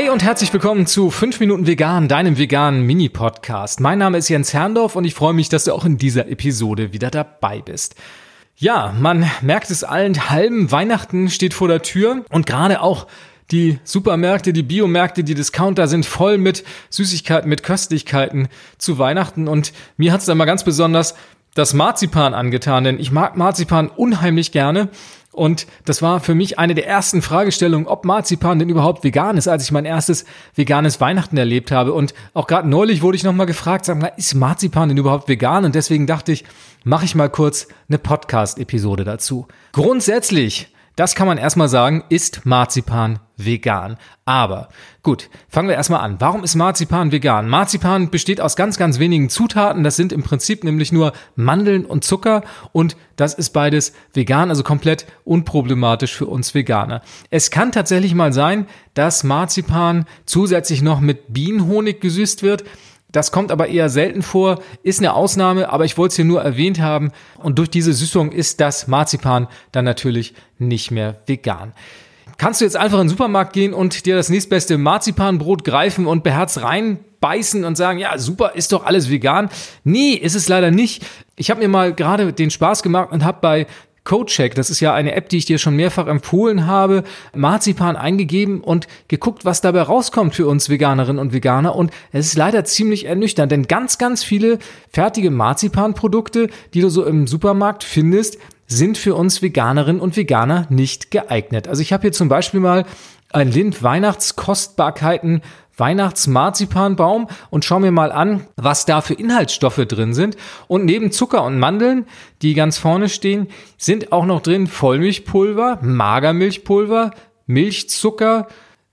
Hey und herzlich willkommen zu 5 Minuten Vegan, deinem veganen Mini-Podcast. Mein Name ist Jens Herndorf und ich freue mich, dass du auch in dieser Episode wieder dabei bist. Ja, man merkt es allen halben, Weihnachten steht vor der Tür und gerade auch die Supermärkte, die Biomärkte, die Discounter sind voll mit Süßigkeiten, mit Köstlichkeiten zu Weihnachten und mir hat es da mal ganz besonders das Marzipan angetan, denn ich mag Marzipan unheimlich gerne und das war für mich eine der ersten Fragestellungen, ob Marzipan denn überhaupt vegan ist, als ich mein erstes veganes Weihnachten erlebt habe. Und auch gerade neulich wurde ich nochmal gefragt, sag mal, ist Marzipan denn überhaupt vegan? Und deswegen dachte ich, mache ich mal kurz eine Podcast-Episode dazu. Grundsätzlich das kann man erstmal sagen, ist Marzipan vegan. Aber gut, fangen wir erstmal an. Warum ist Marzipan vegan? Marzipan besteht aus ganz, ganz wenigen Zutaten. Das sind im Prinzip nämlich nur Mandeln und Zucker und das ist beides vegan, also komplett unproblematisch für uns Veganer. Es kann tatsächlich mal sein, dass Marzipan zusätzlich noch mit Bienenhonig gesüßt wird. Das kommt aber eher selten vor, ist eine Ausnahme, aber ich wollte es hier nur erwähnt haben. Und durch diese Süßung ist das Marzipan dann natürlich nicht mehr vegan. Kannst du jetzt einfach in den Supermarkt gehen und dir das nächstbeste Marzipanbrot greifen und beherzt reinbeißen und sagen, ja, super, ist doch alles vegan? Nee, ist es leider nicht. Ich habe mir mal gerade den Spaß gemacht und habe bei Codecheck, das ist ja eine App, die ich dir schon mehrfach empfohlen habe, Marzipan eingegeben und geguckt, was dabei rauskommt für uns Veganerinnen und Veganer. Und es ist leider ziemlich ernüchternd, denn ganz, ganz viele fertige Marzipanprodukte, die du so im Supermarkt findest, sind für uns Veganerinnen und Veganer nicht geeignet. Also ich habe hier zum Beispiel mal ein Lind Weihnachtskostbarkeiten Weihnachtsmarzipanbaum und schau mir mal an, was da für Inhaltsstoffe drin sind. Und neben Zucker und Mandeln, die ganz vorne stehen, sind auch noch drin Vollmilchpulver, Magermilchpulver, Milchzucker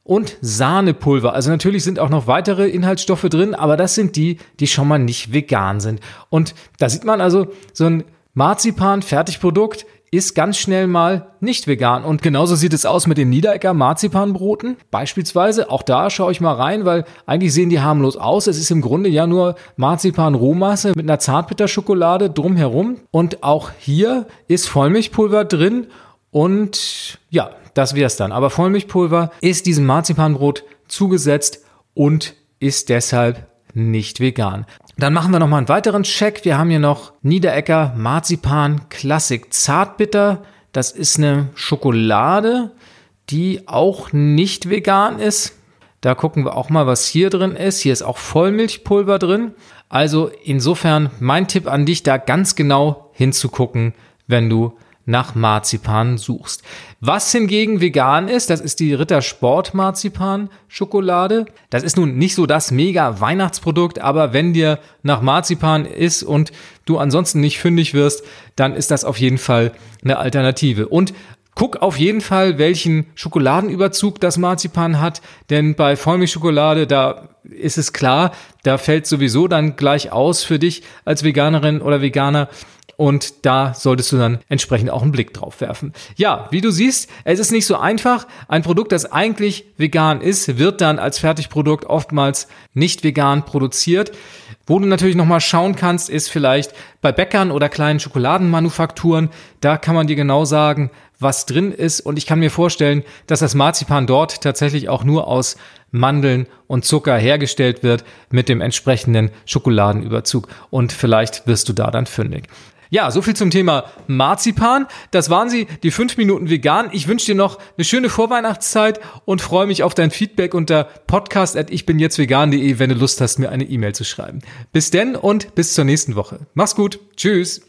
und Sahnepulver. Also natürlich sind auch noch weitere Inhaltsstoffe drin, aber das sind die, die schon mal nicht vegan sind. Und da sieht man also so ein Marzipan-Fertigprokt ist ganz schnell mal nicht vegan. Und genauso sieht es aus mit den Niederecker Marzipanbroten. Beispielsweise, auch da schaue ich mal rein, weil eigentlich sehen die harmlos aus. Es ist im Grunde ja nur Marzipan-Rohmasse mit einer Zartbitterschokolade drumherum. Und auch hier ist Vollmilchpulver drin. Und ja, das wäre es dann. Aber Vollmilchpulver ist diesem Marzipanbrot zugesetzt und ist deshalb nicht vegan. Dann machen wir noch mal einen weiteren Check. Wir haben hier noch Niederecker Marzipan Classic Zartbitter. Das ist eine Schokolade, die auch nicht vegan ist. Da gucken wir auch mal, was hier drin ist. Hier ist auch Vollmilchpulver drin. Also insofern mein Tipp an dich, da ganz genau hinzugucken, wenn du nach Marzipan suchst. Was hingegen vegan ist, das ist die Ritter Sport Marzipan Schokolade. Das ist nun nicht so das mega Weihnachtsprodukt, aber wenn dir nach Marzipan ist und du ansonsten nicht fündig wirst, dann ist das auf jeden Fall eine Alternative. Und Guck auf jeden Fall, welchen Schokoladenüberzug das Marzipan hat, denn bei Vollmilchschokolade, da ist es klar, da fällt sowieso dann gleich aus für dich als Veganerin oder Veganer. Und da solltest du dann entsprechend auch einen Blick drauf werfen. Ja, wie du siehst, es ist nicht so einfach. Ein Produkt, das eigentlich vegan ist, wird dann als Fertigprodukt oftmals nicht vegan produziert. Wo du natürlich nochmal schauen kannst, ist vielleicht bei Bäckern oder kleinen Schokoladenmanufakturen. Da kann man dir genau sagen, was drin ist. Und ich kann mir vorstellen, dass das Marzipan dort tatsächlich auch nur aus Mandeln und Zucker hergestellt wird mit dem entsprechenden Schokoladenüberzug. Und vielleicht wirst du da dann fündig. Ja, so viel zum Thema Marzipan. Das waren sie, die fünf Minuten vegan. Ich wünsche dir noch eine schöne Vorweihnachtszeit und freue mich auf dein Feedback unter podcast at ich bin jetzt vegan.de, wenn du Lust hast, mir eine E-Mail zu schreiben. Bis denn und bis zur nächsten Woche. Mach's gut. Tschüss.